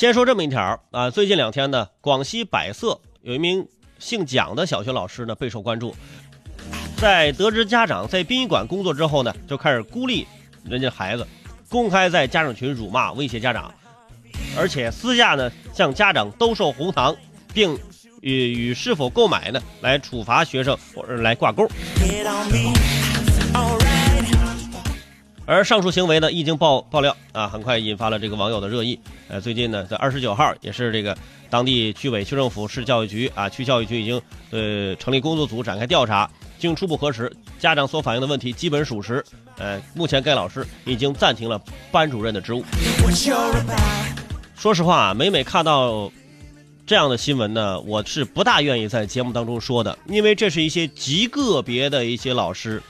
先说这么一条啊，最近两天呢，广西百色有一名姓蒋的小学老师呢备受关注，在得知家长在殡仪馆工作之后呢，就开始孤立人家孩子，公开在家长群辱骂威胁家长，而且私下呢向家长兜售红糖，并与与是否购买呢来处罚学生或者来挂钩。而上述行为呢，一经爆爆料啊，很快引发了这个网友的热议。呃，最近呢，在二十九号，也是这个当地区委、区政府、市教育局啊，区教育局已经呃成立工作组展开调查。经初步核实，家长所反映的问题基本属实。呃，目前该老师已经暂停了班主任的职务。说实话，每每看到这样的新闻呢，我是不大愿意在节目当中说的，因为这是一些极个别的一些老师，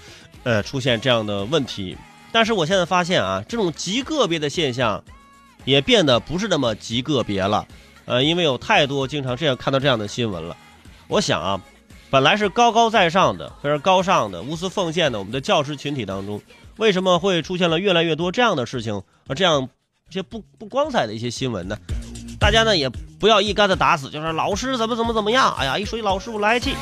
呃，出现这样的问题。但是我现在发现啊，这种极个别的现象，也变得不是那么极个别了。呃，因为有太多经常这样看到这样的新闻了。我想啊，本来是高高在上的、非常高尚的、无私奉献的我们的教师群体当中，为什么会出现了越来越多这样的事情和这样一些不不光彩的一些新闻呢？大家呢也不要一竿子打死，就是老师怎么怎么怎么样。哎呀，一说起老师我来气。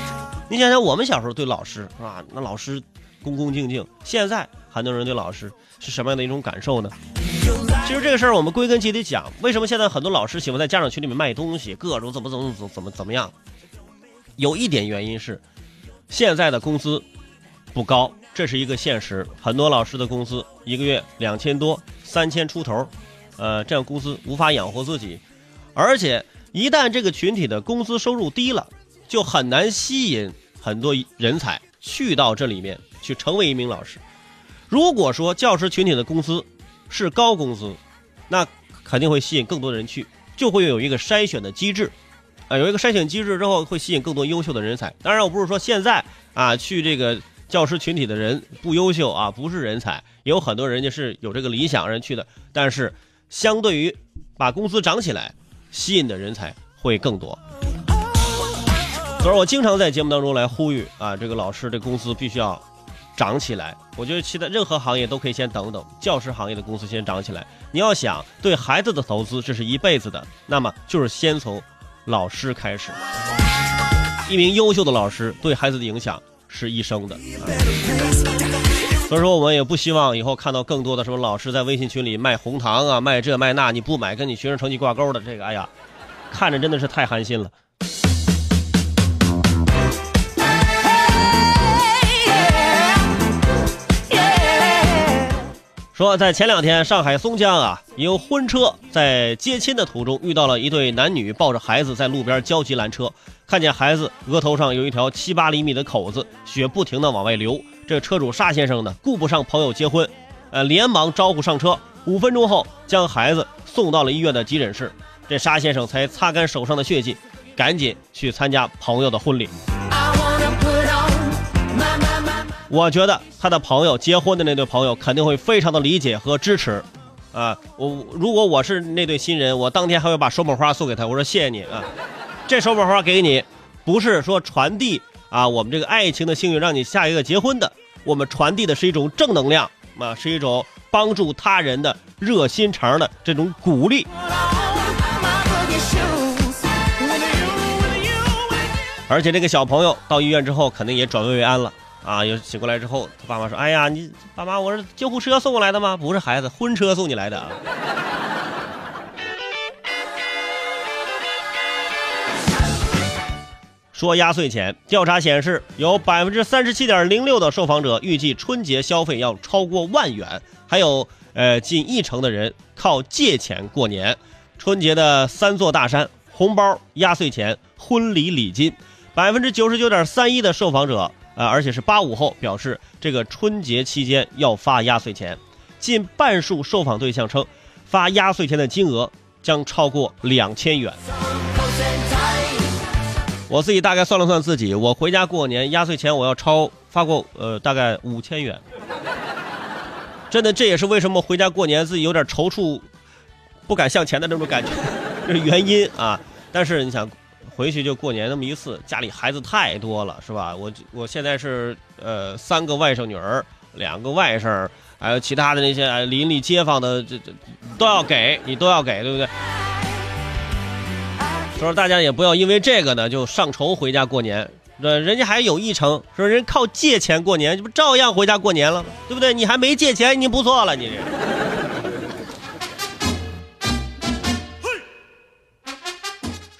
你想想我们小时候对老师是吧？那老师恭恭敬敬，现在。很多人对老师是什么样的一种感受呢？其实这个事儿我们归根结底讲，为什么现在很多老师喜欢在家长群里面卖东西，各种怎么怎么怎么怎么怎么样？有一点原因是，现在的工资不高，这是一个现实。很多老师的工资一个月两千多、三千出头，呃，这样工资无法养活自己，而且一旦这个群体的工资收入低了，就很难吸引很多人才去到这里面去成为一名老师。如果说教师群体的工资是高工资，那肯定会吸引更多的人去，就会有一个筛选的机制，啊，有一个筛选机制之后会吸引更多优秀的人才。当然，我不是说现在啊去这个教师群体的人不优秀啊，不是人才，也有很多人家是有这个理想人去的。但是，相对于把工资涨起来，吸引的人才会更多。所以，我经常在节目当中来呼吁啊，这个老师的工资必须要。涨起来，我觉得其他任何行业都可以先等等，教师行业的工资先涨起来。你要想对孩子的投资，这是一辈子的，那么就是先从老师开始。一名优秀的老师对孩子的影响是一生的。所以说，我们也不希望以后看到更多的什么老师在微信群里卖红糖啊，卖这卖那，你不买跟你学生成绩挂钩的这个，哎呀，看着真的是太寒心了。说在前两天，上海松江啊，有婚车在接亲的途中遇到了一对男女抱着孩子在路边焦急拦车，看见孩子额头上有一条七八厘米的口子，血不停的往外流。这车主沙先生呢，顾不上朋友结婚，呃，连忙招呼上车。五分钟后，将孩子送到了医院的急诊室。这沙先生才擦干手上的血迹，赶紧去参加朋友的婚礼。我觉得他的朋友结婚的那对朋友肯定会非常的理解和支持，啊，我如果我是那对新人，我当天还会把手捧花送给他，我说谢谢你啊，这手捧花给你，不是说传递啊我们这个爱情的幸运让你下一个结婚的，我们传递的是一种正能量啊，是一种帮助他人的热心肠的这种鼓励，而且这个小朋友到医院之后肯定也转危为安了。啊！又醒过来之后，他爸妈说：“哎呀，你爸妈，我是救护车送过来的吗？不是孩子，婚车送你来的啊。”说压岁钱，调查显示，有百分之三十七点零六的受访者预计春节消费要超过万元，还有呃近一成的人靠借钱过年。春节的三座大山：红包、压岁钱、婚礼礼金。百分之九十九点三一的受访者。啊，而且是八五后表示，这个春节期间要发压岁钱，近半数受访对象称，发压岁钱的金额将超过两千元。我自己大概算了算自己，我回家过年压岁钱我要超发过呃大概五千元。真的，这也是为什么回家过年自己有点踌躇，不敢向前的这种感觉，这是原因啊。但是你想。回去就过年那么一次，家里孩子太多了，是吧？我我现在是呃三个外甥女儿，两个外甥，还有其他的那些邻里街坊的，这这都要给你都要给，对不对？所以说大家也不要因为这个呢就上愁回家过年。这人家还有一成，说人靠借钱过年，这不照样回家过年了吗？对不对？你还没借钱，你不错了，你这。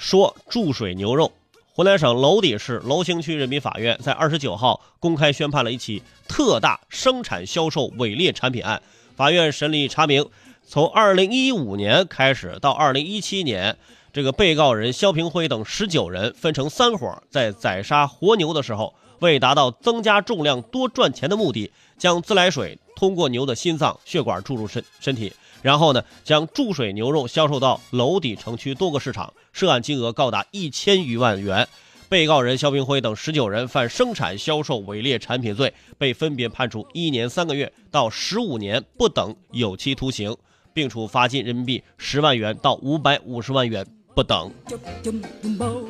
说注水牛肉，湖南省娄底市娄星区人民法院在二十九号公开宣判了一起特大生产销售伪劣产品案。法院审理查明，从二零一五年开始到二零一七年。这个被告人肖平辉等十九人分成三伙，在宰杀活牛的时候，为达到增加重量多赚钱的目的，将自来水通过牛的心脏血管注入身身体，然后呢，将注水牛肉销售到娄底城区多个市场，涉案金额高达一千余万元。被告人肖平辉等十九人犯生产销售伪劣产品罪，被分别判处一年三个月到十五年不等有期徒刑，并处罚金人民币十万元到五百五十万元。不等，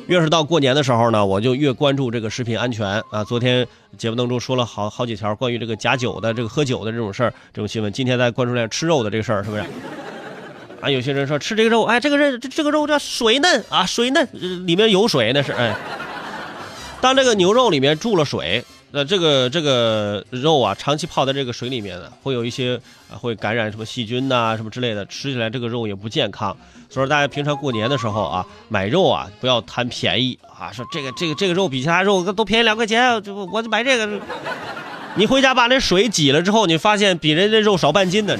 越是到过年的时候呢，我就越关注这个食品安全啊。昨天节目当中说了好好几条关于这个假酒的、这个喝酒的这种事儿、这种新闻。今天再关注点吃肉的这个事儿，是不是？啊，有些人说吃这个肉，哎，这个肉这这个肉叫水嫩啊，水嫩里面有水那是哎。当这个牛肉里面注了水。那这个这个肉啊，长期泡在这个水里面呢，会有一些啊，会感染什么细菌呐，什么之类的，吃起来这个肉也不健康。所以说，大家平常过年的时候啊，买肉啊，不要贪便宜啊，说这个这个这个肉比其他肉都便宜两块钱，就我就买这个。你回家把那水挤了之后，你发现比人家肉少半斤呢。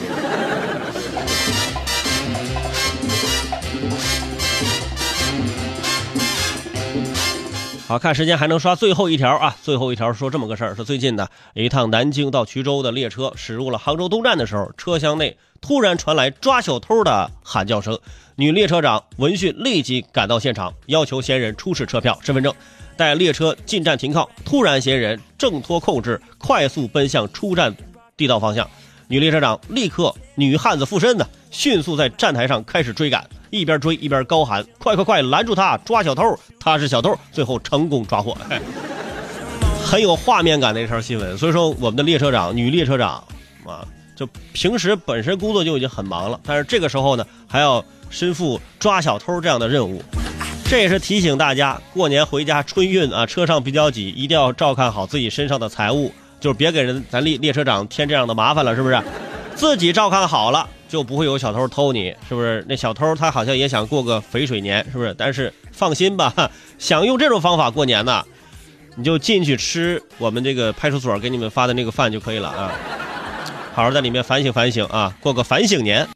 好看时间还能刷最后一条啊！最后一条说这么个事儿：说最近呢，一趟南京到衢州的列车驶入了杭州东站的时候，车厢内突然传来抓小偷的喊叫声。女列车长闻讯立即赶到现场，要求嫌疑人出示车票、身份证。待列车进站停靠，突然嫌疑人挣脱控制，快速奔向出站地道方向。女列车长立刻女汉子附身呢，迅速在站台上开始追赶。一边追一边高喊：“快快快，拦住他，抓小偷！他是小偷！”最后成功抓获，很有画面感的一条新闻。所以说，我们的列车长，女列车长啊，就平时本身工作就已经很忙了，但是这个时候呢，还要身负抓小偷这样的任务。这也是提醒大家，过年回家春运啊，车上比较挤，一定要照看好自己身上的财物，就是别给人咱列列车长添这样的麻烦了，是不是？自己照看好了。就不会有小偷偷你，是不是？那小偷他好像也想过个肥水年，是不是？但是放心吧，想用这种方法过年呢，你就进去吃我们这个派出所给你们发的那个饭就可以了啊。好好在里面反省反省啊，过个反省年。